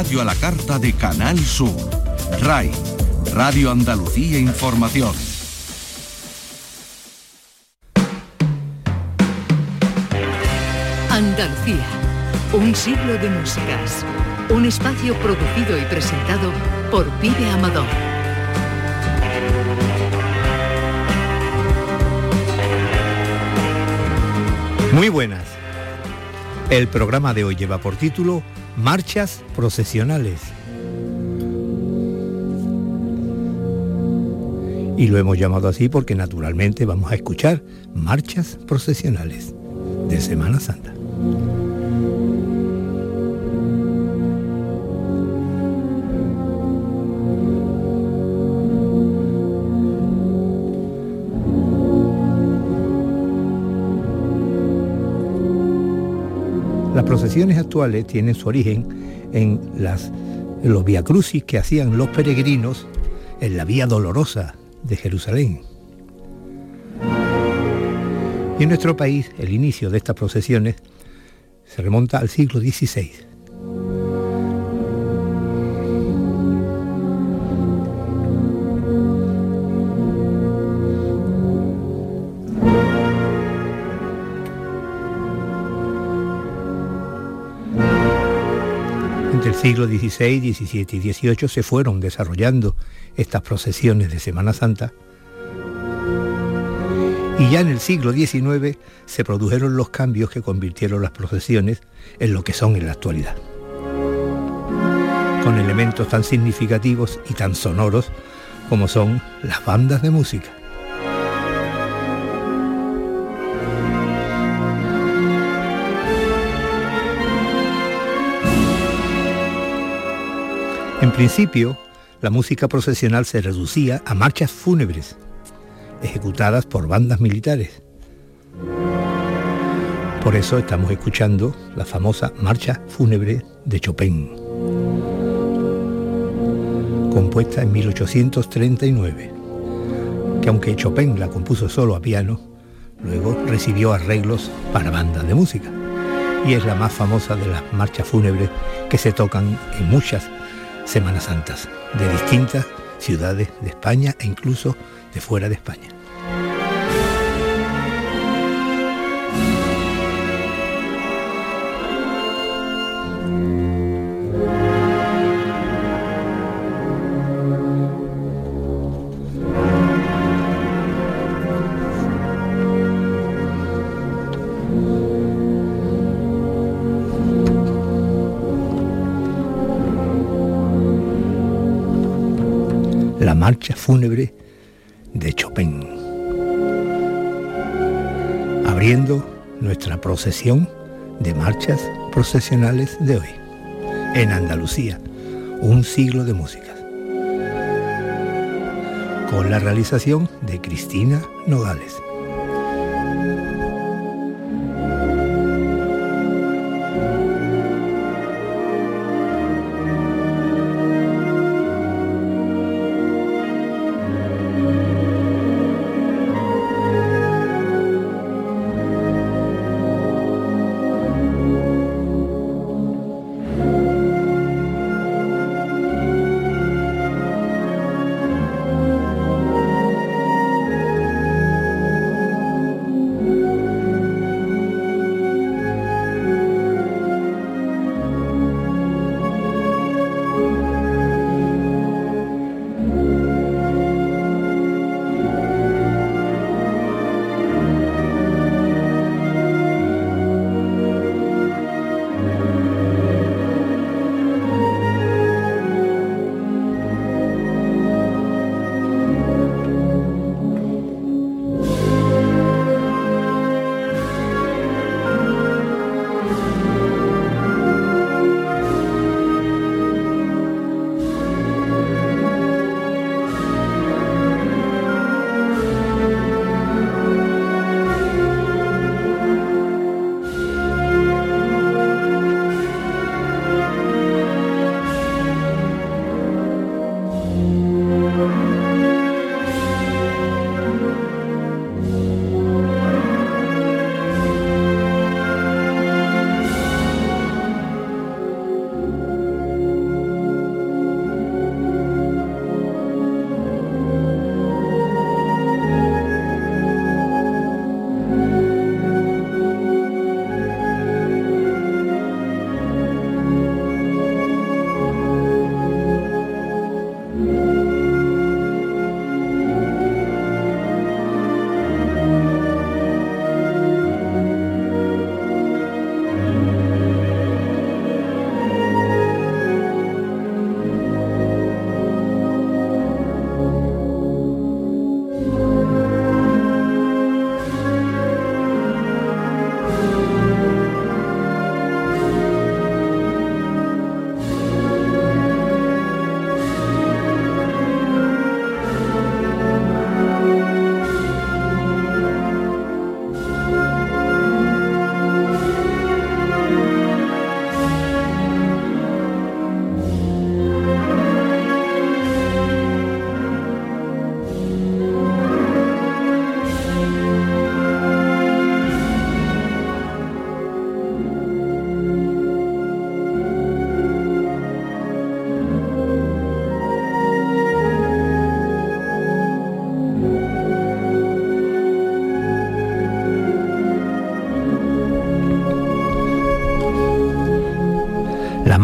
Radio a la carta de Canal Sur. RAI. Radio Andalucía Información. Andalucía. Un siglo de músicas. Un espacio producido y presentado por Pide Amador. Muy buenas. El programa de hoy lleva por título Marchas procesionales. Y lo hemos llamado así porque naturalmente vamos a escuchar marchas procesionales de Semana Santa. Procesiones actuales tienen su origen en, las, los viacrucis que hacían los peregrinos en la Vía Dolorosa de Jerusalén. Y en nuestro país el inicio de estas procesiones se remonta al siglo XVI. Entre el siglo XVI, XVII y XVIII se fueron desarrollando estas procesiones de Semana Santa y ya en el siglo XIX se produjeron los cambios que convirtieron las procesiones en lo que son en la actualidad. Con elementos tan significativos y tan sonoros como son las bandas de música. Principio, la música procesional se reducía a marchas fúnebres, ejecutadas por bandas militares. Por eso estamos escuchando la famosa Marcha Fúnebre de Chopin, compuesta en 1839, que aunque Chopin la compuso solo a piano, luego recibió arreglos para bandas de música, y es la más famosa de las marchas fúnebres que se tocan en muchas Semanas Santas de distintas ciudades de España e incluso de fuera de España. Marcha fúnebre de Chopin. Abriendo nuestra procesión de marchas procesionales de hoy. En Andalucía, un siglo de músicas. Con la realización de Cristina Nogales.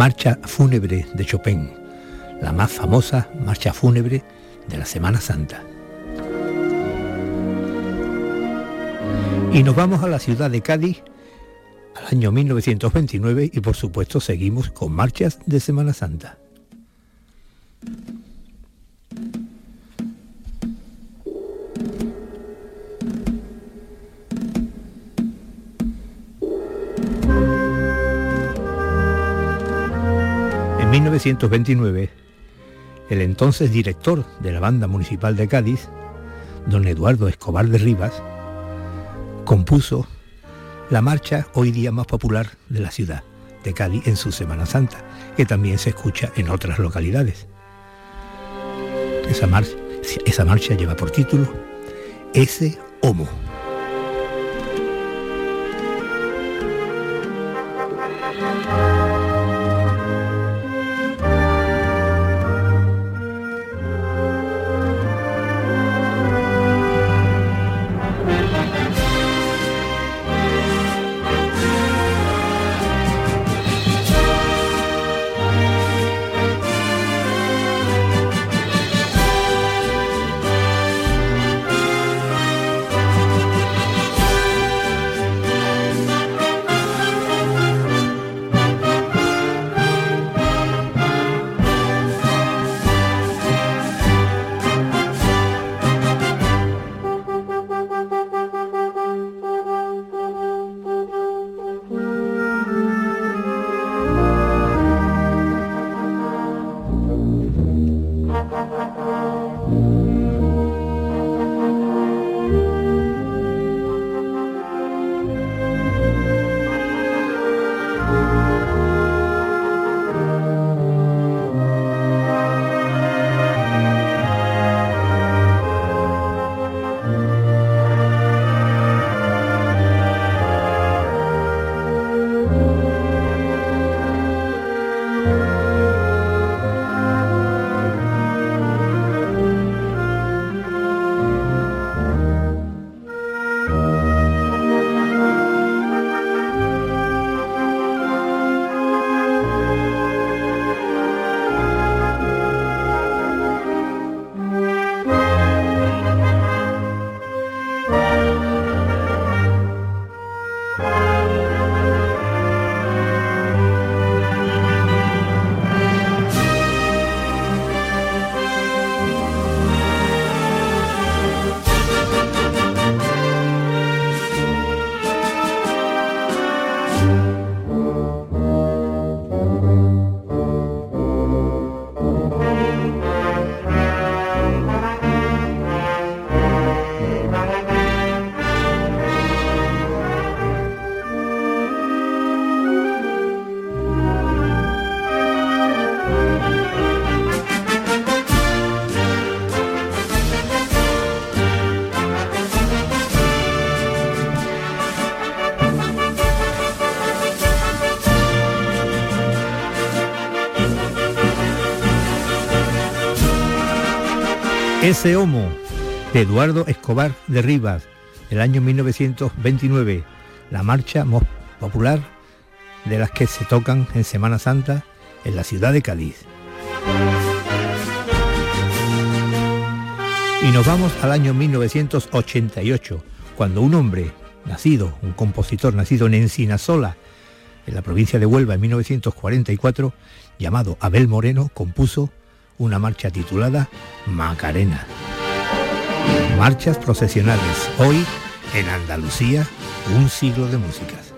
Marcha fúnebre de Chopin, la más famosa marcha fúnebre de la Semana Santa. Y nos vamos a la ciudad de Cádiz al año 1929 y por supuesto seguimos con marchas de Semana Santa. 1929, el entonces director de la banda municipal de Cádiz, don Eduardo Escobar de Rivas, compuso la marcha hoy día más popular de la ciudad de Cádiz en su Semana Santa, que también se escucha en otras localidades. Esa marcha, esa marcha lleva por título Ese Homo. Ese Homo, de Eduardo Escobar de Rivas, del año 1929, la marcha más popular de las que se tocan en Semana Santa en la ciudad de Cádiz. Y nos vamos al año 1988, cuando un hombre nacido, un compositor nacido en Encinasola, en la provincia de Huelva en 1944, llamado Abel Moreno, compuso una marcha titulada Macarena. Marchas procesionales, hoy en Andalucía, un siglo de músicas.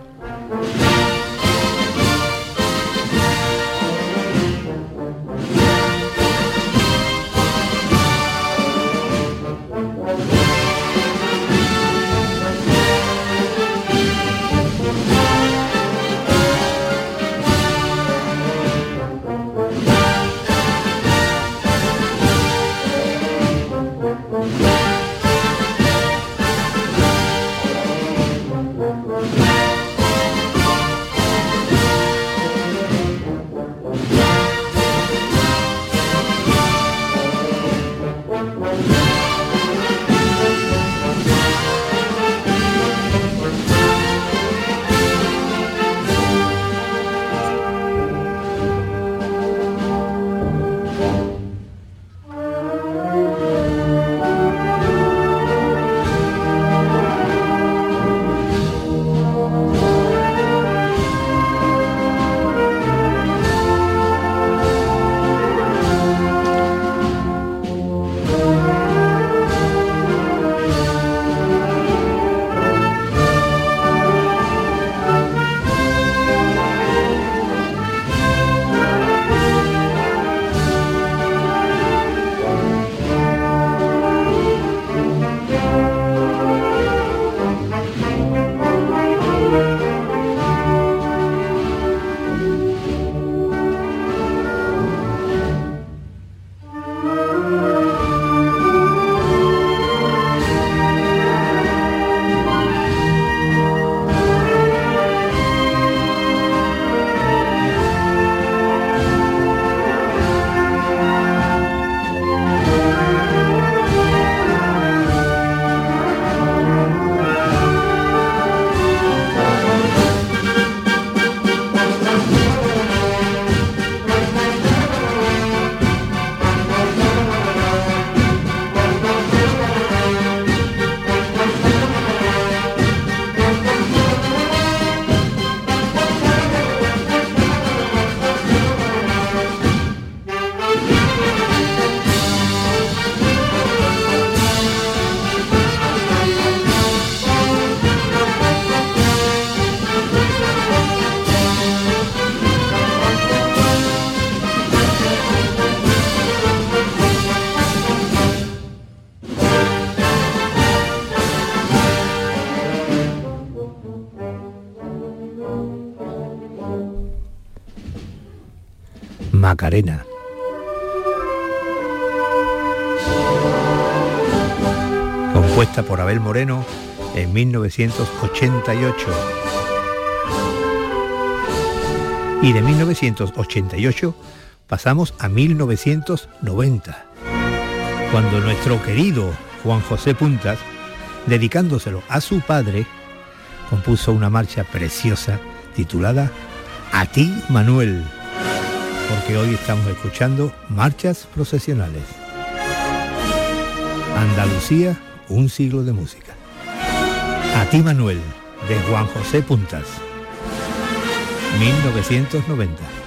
Macarena. Compuesta por Abel Moreno en 1988. Y de 1988 pasamos a 1990, cuando nuestro querido Juan José Puntas, dedicándoselo a su padre, compuso una marcha preciosa titulada A ti, Manuel, porque hoy estamos escuchando marchas procesionales. Andalucía, un siglo de música. A ti, Manuel, de Juan José Puntas, 1990.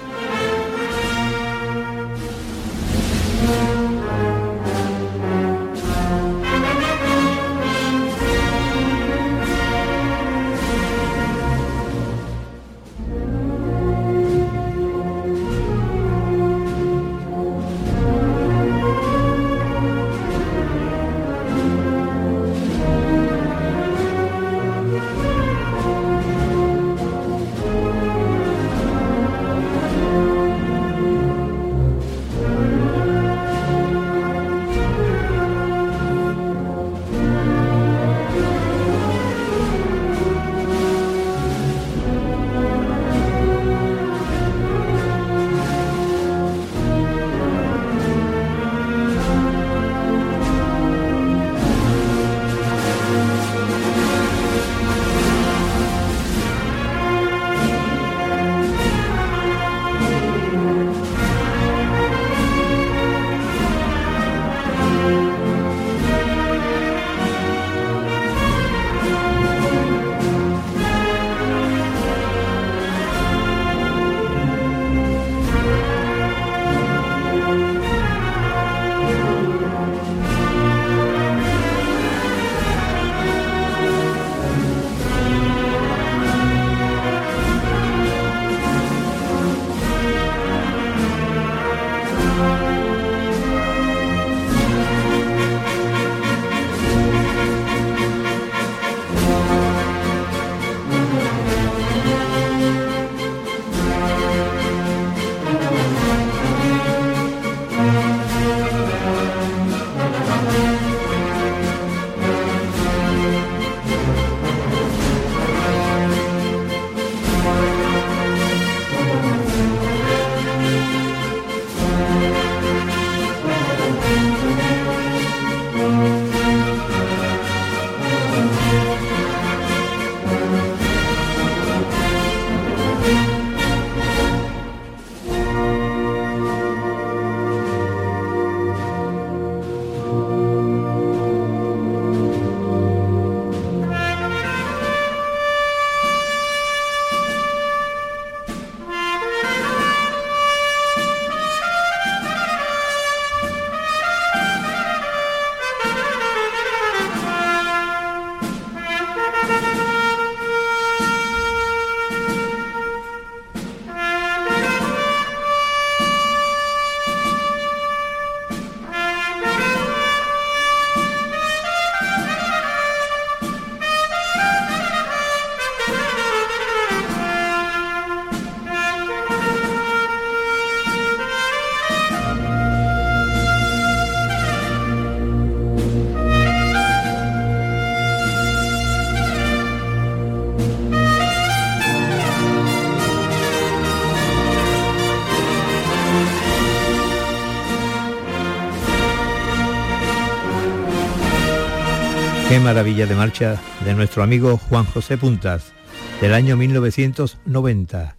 Maravilla de marcha de nuestro amigo Juan José Puntas, del año 1990.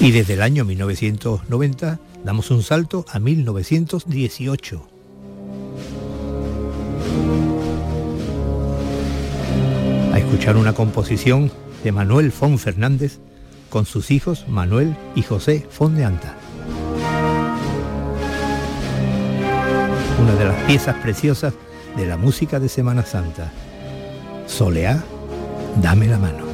Y desde el año 1990 damos un salto a 1918. A escuchar una composición de Manuel Fon Fernández con sus hijos Manuel y José Fon de Anta. Piezas preciosas de la música de Semana Santa. Soleá, dame la mano.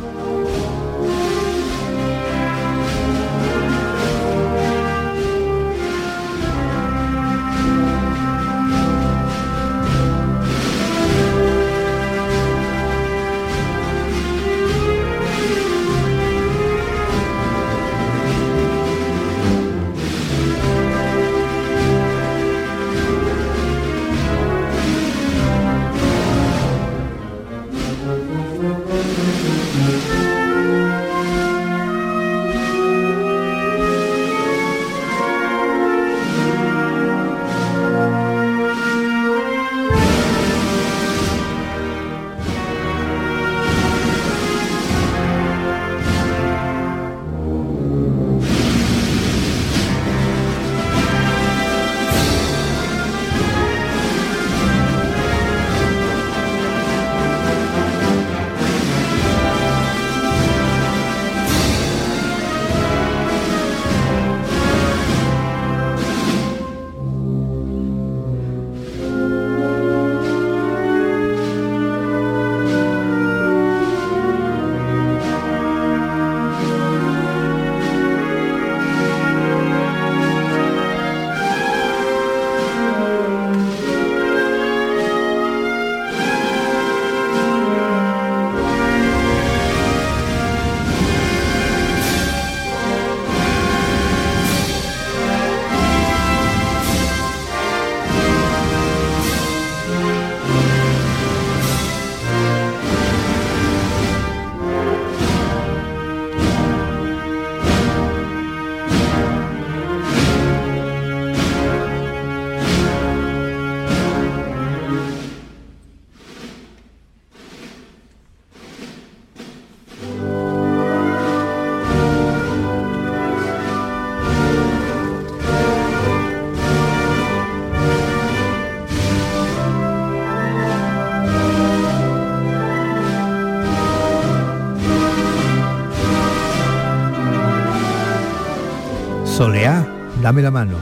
Dame la mano,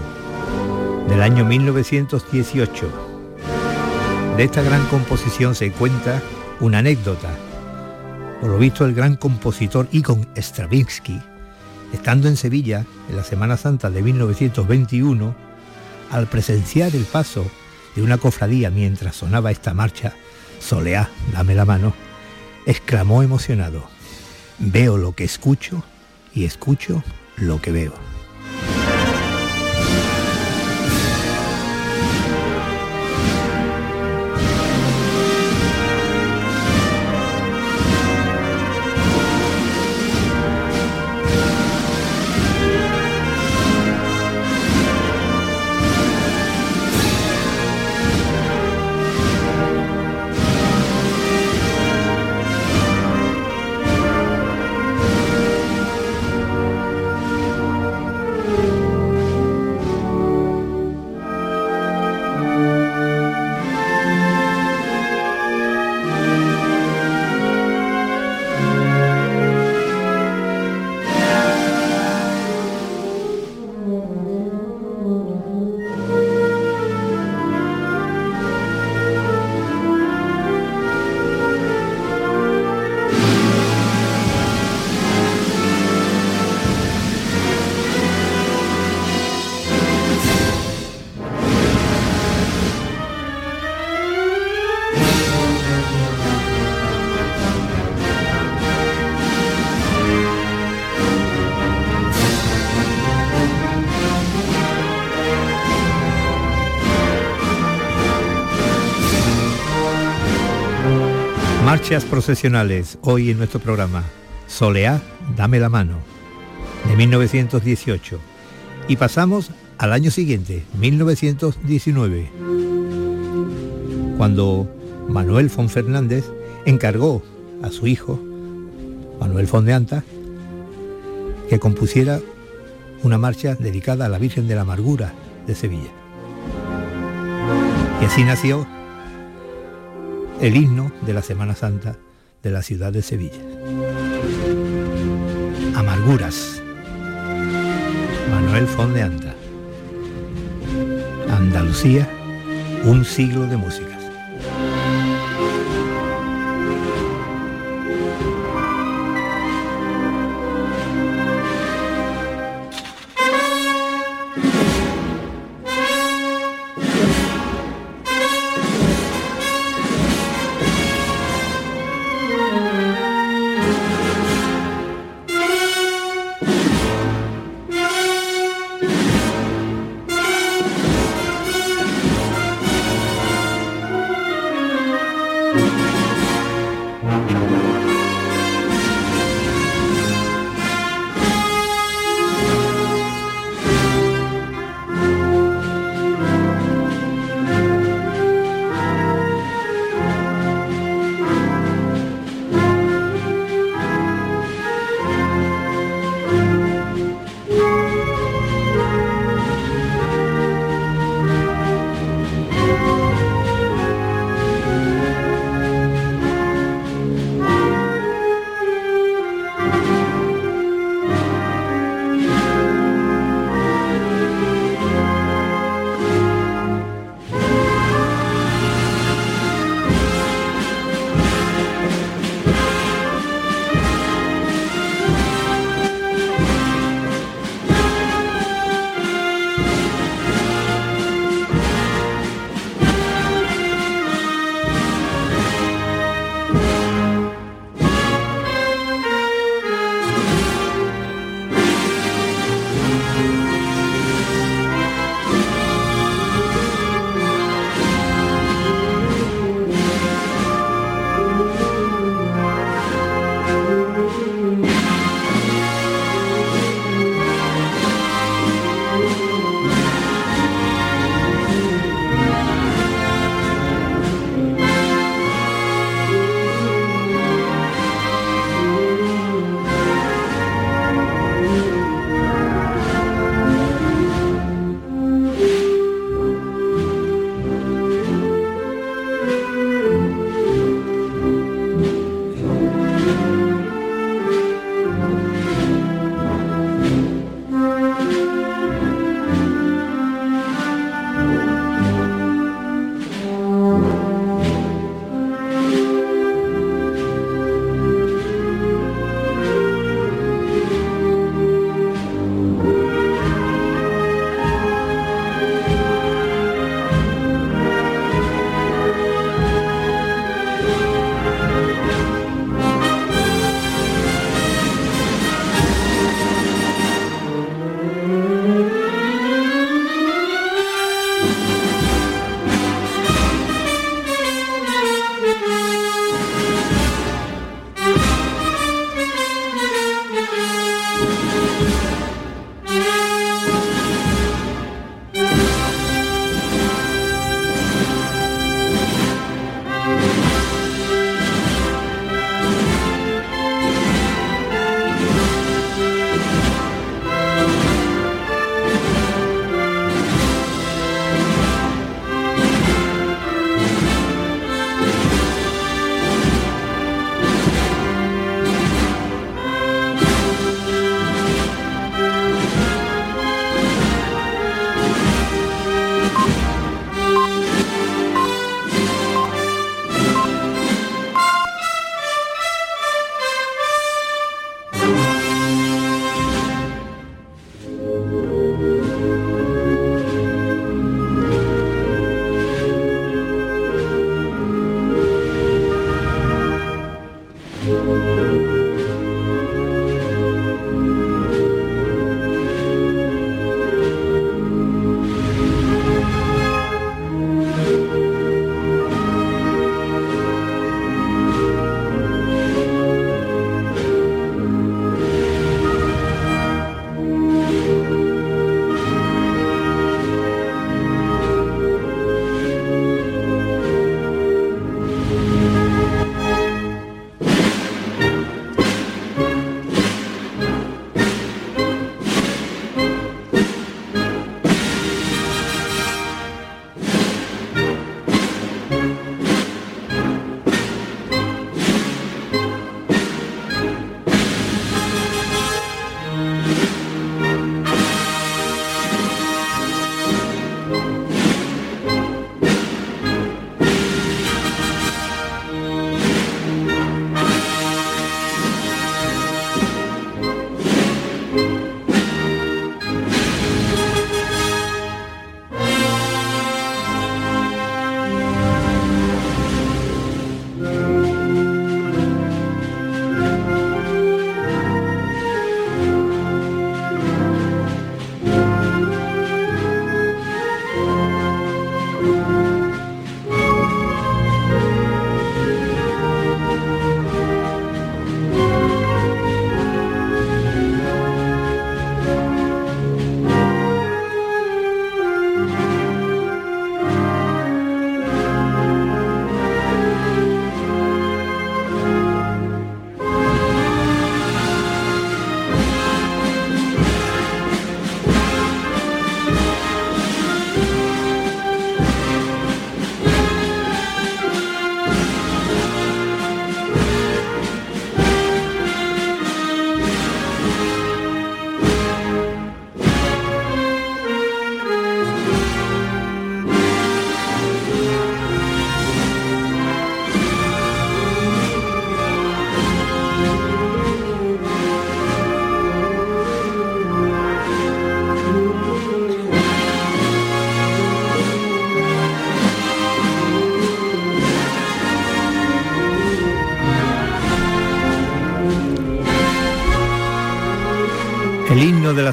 del año 1918. De esta gran composición se cuenta una anécdota. Por lo visto, el gran compositor Igor Stravinsky, estando en Sevilla en la Semana Santa de 1921, al presenciar el paso de una cofradía mientras sonaba esta marcha, Soleá, dame la mano, exclamó emocionado, veo lo que escucho y escucho lo que veo. Marchas procesionales hoy en nuestro programa. Soleá, dame la mano, de 1918. Y pasamos al año siguiente, 1919, cuando Manuel von Fernández encargó a su hijo, Manuel von de Anta, que compusiera una marcha dedicada a la Virgen de la Amargura de Sevilla. Y así nació el himno de la Semana Santa de la ciudad de Sevilla. Amarguras. Manuel Fonde Anda. Andalucía, un siglo de música.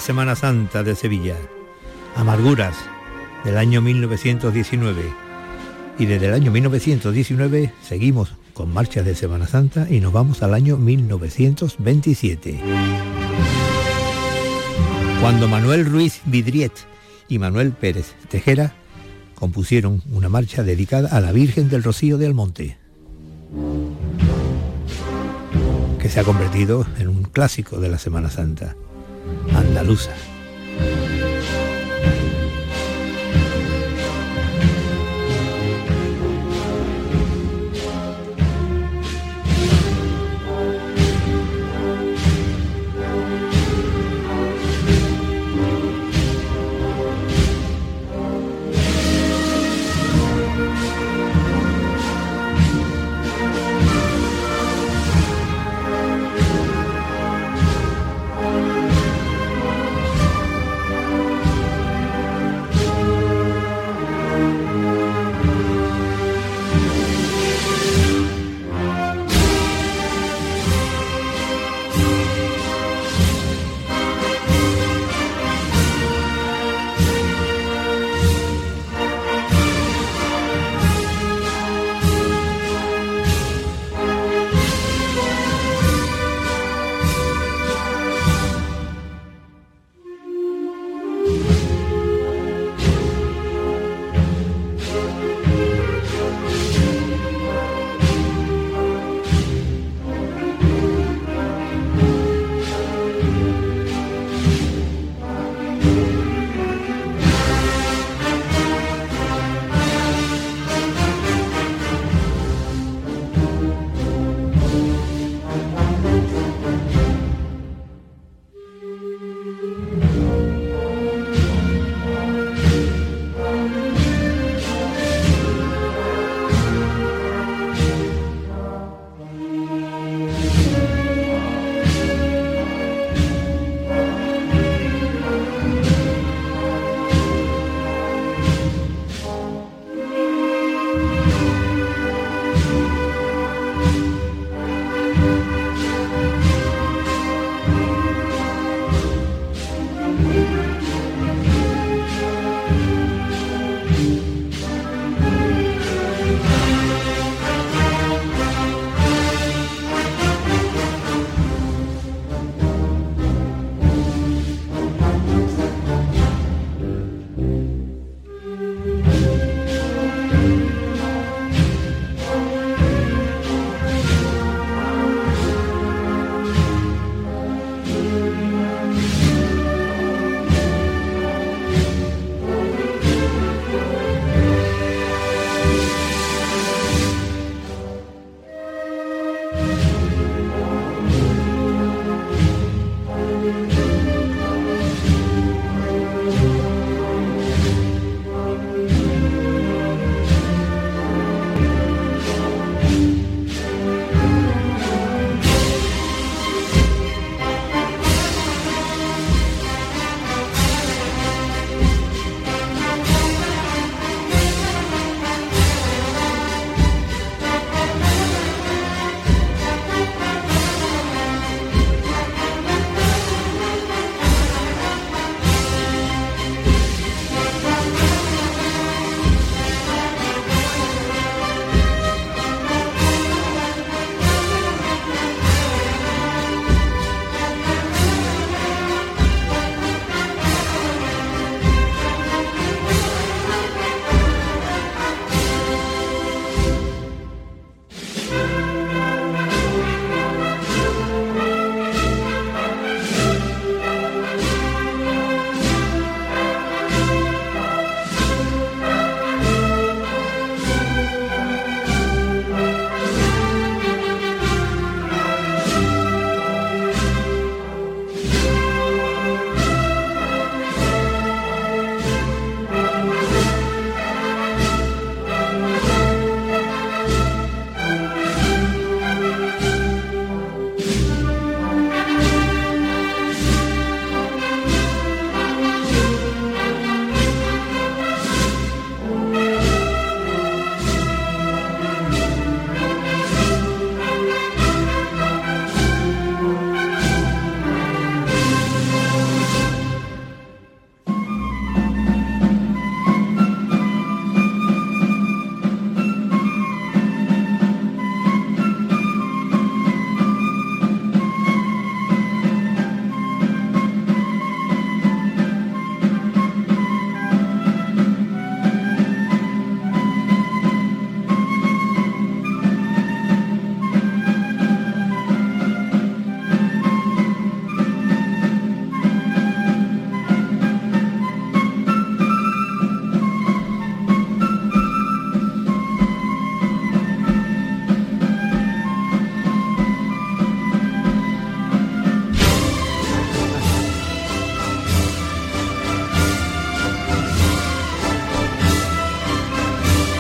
Semana Santa de Sevilla, Amarguras, del año 1919. Y desde el año 1919 seguimos con marchas de Semana Santa y nos vamos al año 1927. Cuando Manuel Ruiz Vidriet y Manuel Pérez Tejera compusieron una marcha dedicada a la Virgen del Rocío de Almonte, que se ha convertido en un clásico de la Semana Santa andaluza.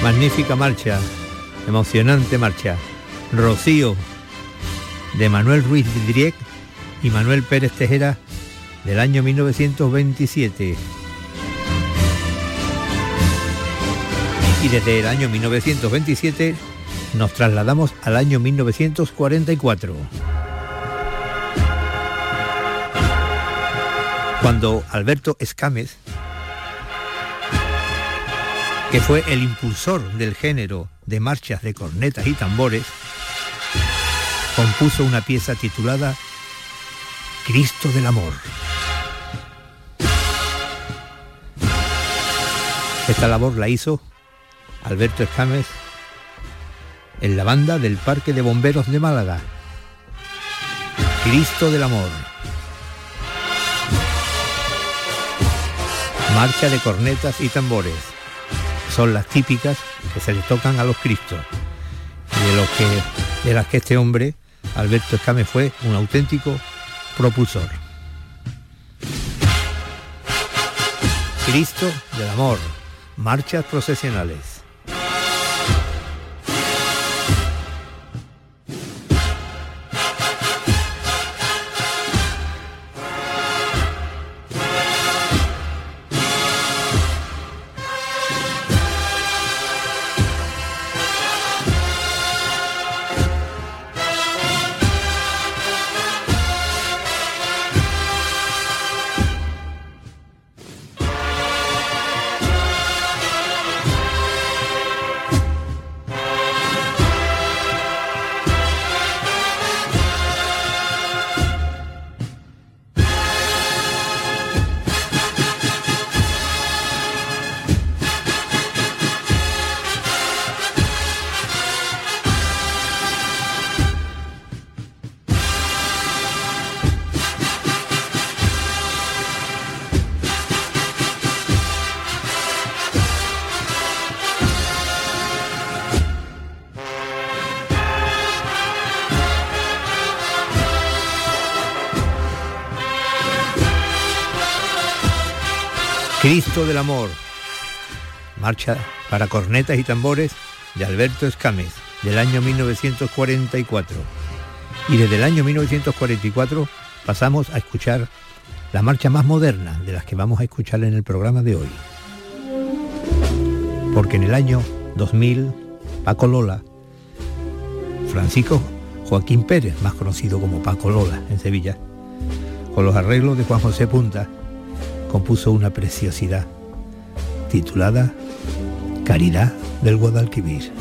Magnífica marcha, emocionante marcha. Rocío, de Manuel Ruiz Diriec y Manuel Pérez Tejera, del año 1927. Y desde el año 1927 nos trasladamos al año 1944. Cuando Alberto Escames, que fue el impulsor del género de marchas de cornetas y tambores, compuso una pieza titulada Cristo del Amor. Esta labor la hizo Alberto Escames en la banda del Parque de Bomberos de Málaga. Cristo del Amor. Marcha de cornetas y tambores. Son las típicas que se le tocan a los Cristos. De, los que, de las que este hombre, Alberto Escame, fue un auténtico propulsor. Cristo del Amor. Marchas procesionales. Del Amor. Marcha para cornetas y tambores de Alberto Escames, del año 1944. Y desde el año 1944 pasamos a escuchar la marcha más moderna de las que vamos a escuchar en el programa de hoy. Porque en el año 2000, Paco Lola, Francisco Joaquín Pérez, más conocido como Paco Lola en Sevilla, con los arreglos de Juan José Punta, compuso una preciosidad titulada Caridad del Guadalquivir.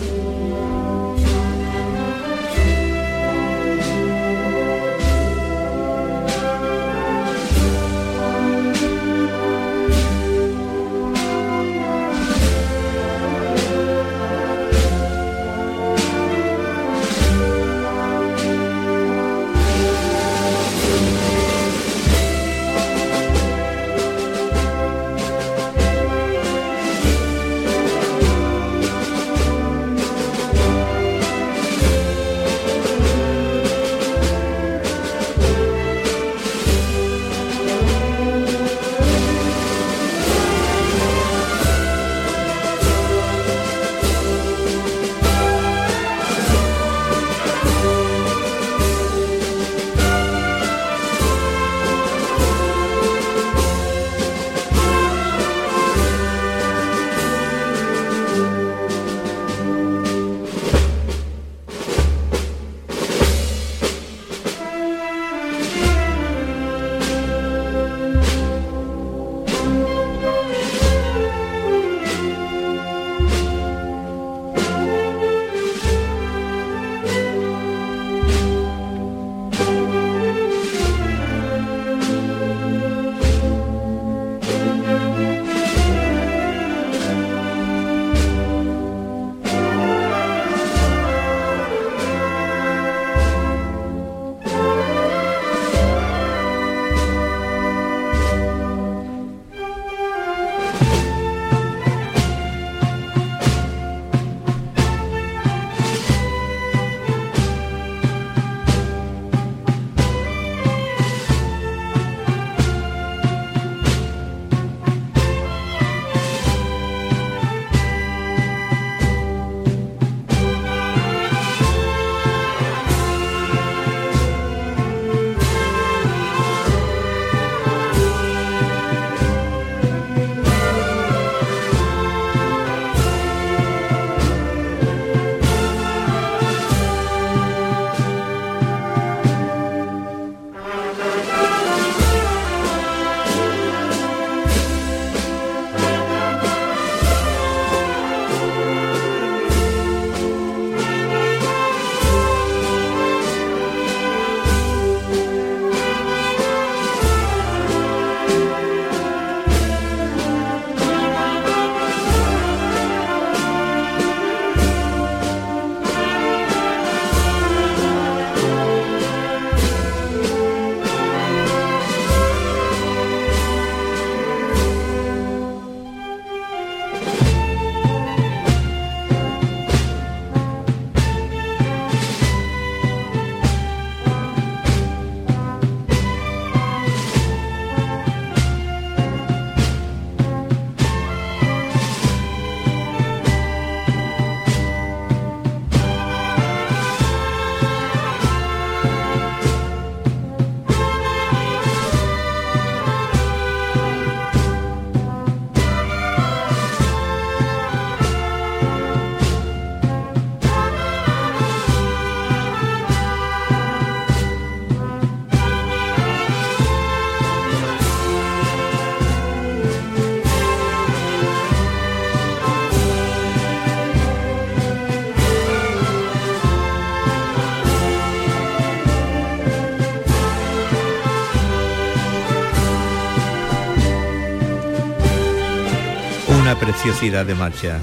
Preciosidad de marcha.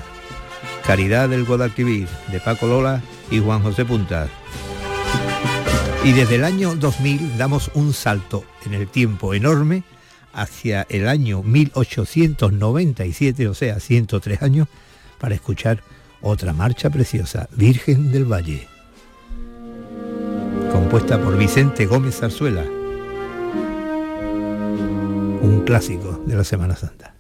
Caridad del Guadalquivir, de Paco Lola y Juan José Punta. Y desde el año 2000 damos un salto en el tiempo enorme hacia el año 1897, o sea, 103 años, para escuchar otra marcha preciosa, Virgen del Valle, compuesta por Vicente Gómez Zarzuela, un clásico de la Semana Santa.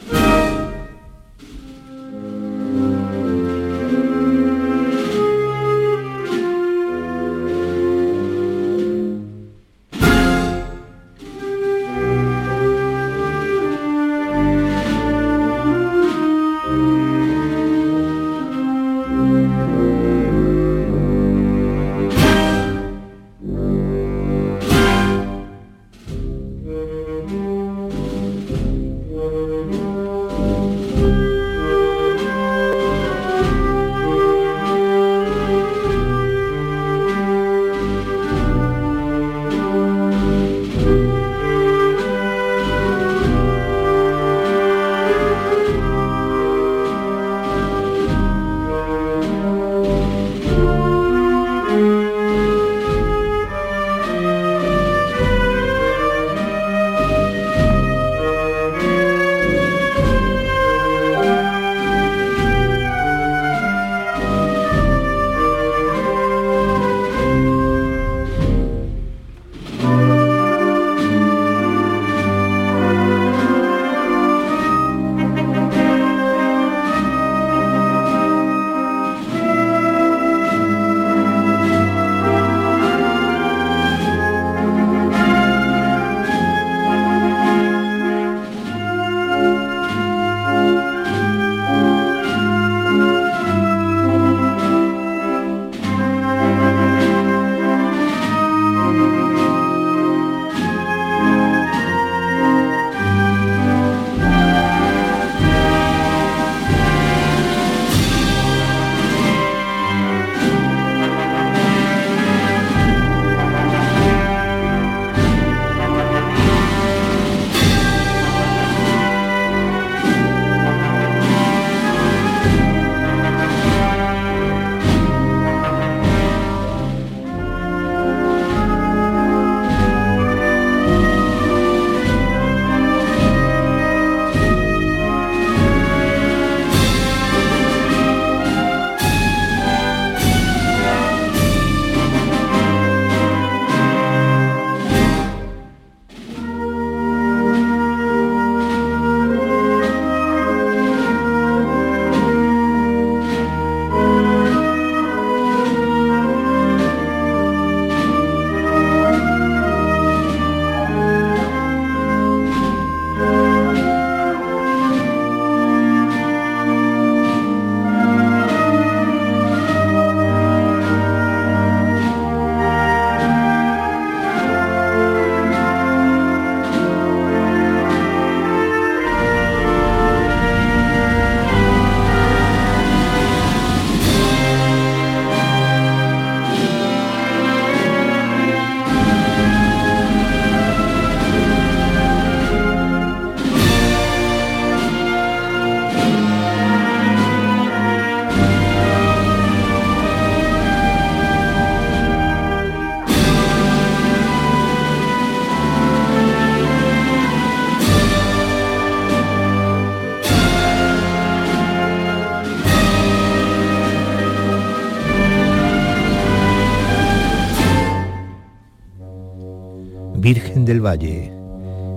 Del Valle,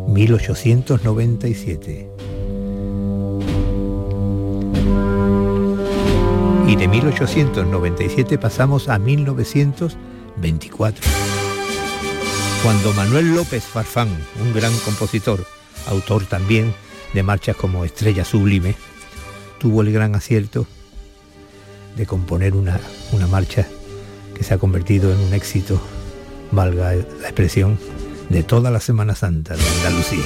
1897. Y de 1897 pasamos a 1924, cuando Manuel López Farfán, un gran compositor, autor también de marchas como Estrella Sublime, tuvo el gran acierto de componer una, una marcha que se ha convertido en un éxito, valga la expresión, de toda la Semana Santa de Andalucía.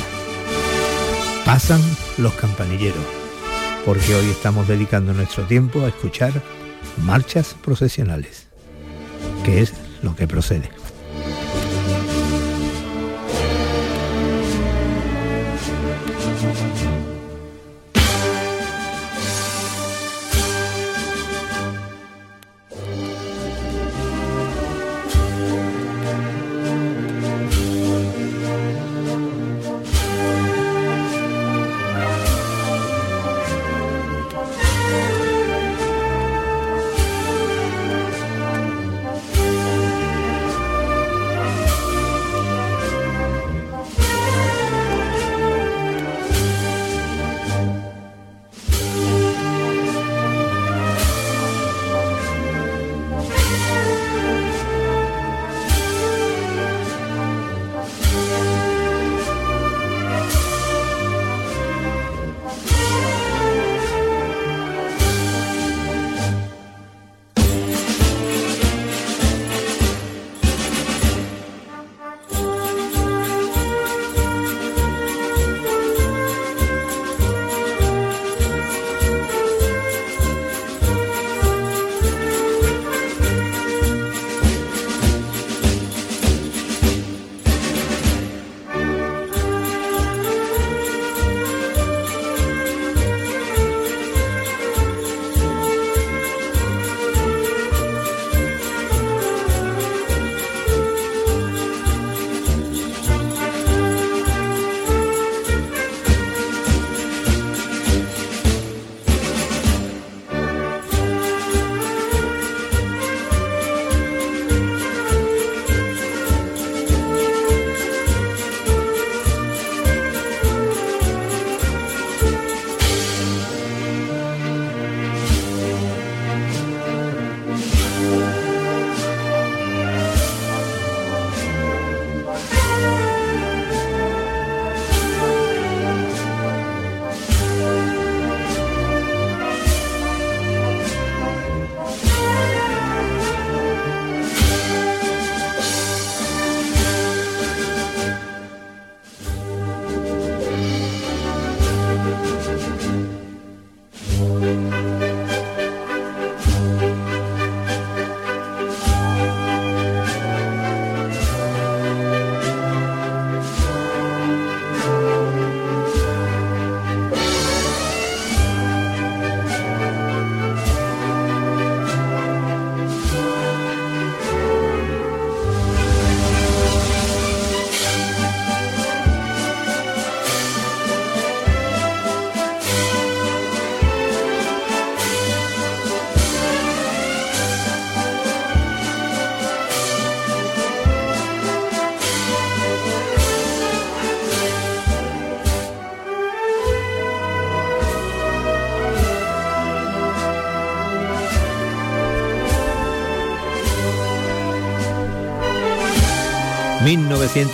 Pasan los campanilleros, porque hoy estamos dedicando nuestro tiempo a escuchar marchas procesionales, que es lo que procede.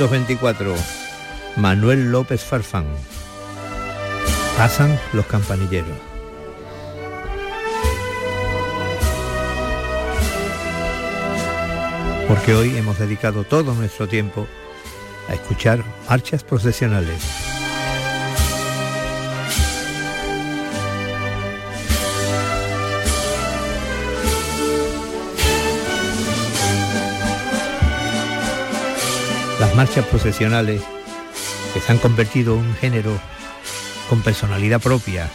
1924. Manuel López Farfán. Pasan los campanilleros. Porque hoy hemos dedicado todo nuestro tiempo a escuchar marchas procesionales. Marchas procesionales que se han convertido en un género con personalidad propia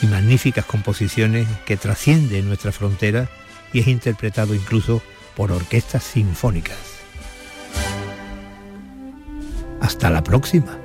y magníficas composiciones que trascienden nuestra frontera y es interpretado incluso por orquestas sinfónicas. Hasta la próxima.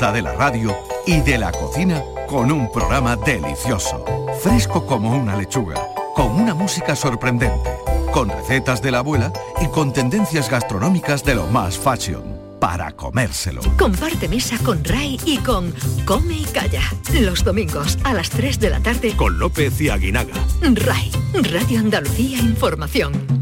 De la radio y de la cocina con un programa delicioso, fresco como una lechuga, con una música sorprendente, con recetas de la abuela y con tendencias gastronómicas de lo más fashion para comérselo. Comparte mesa con Ray y con Come y Calla. Los domingos a las 3 de la tarde con López y Aguinaga. Ray, Radio Andalucía Información.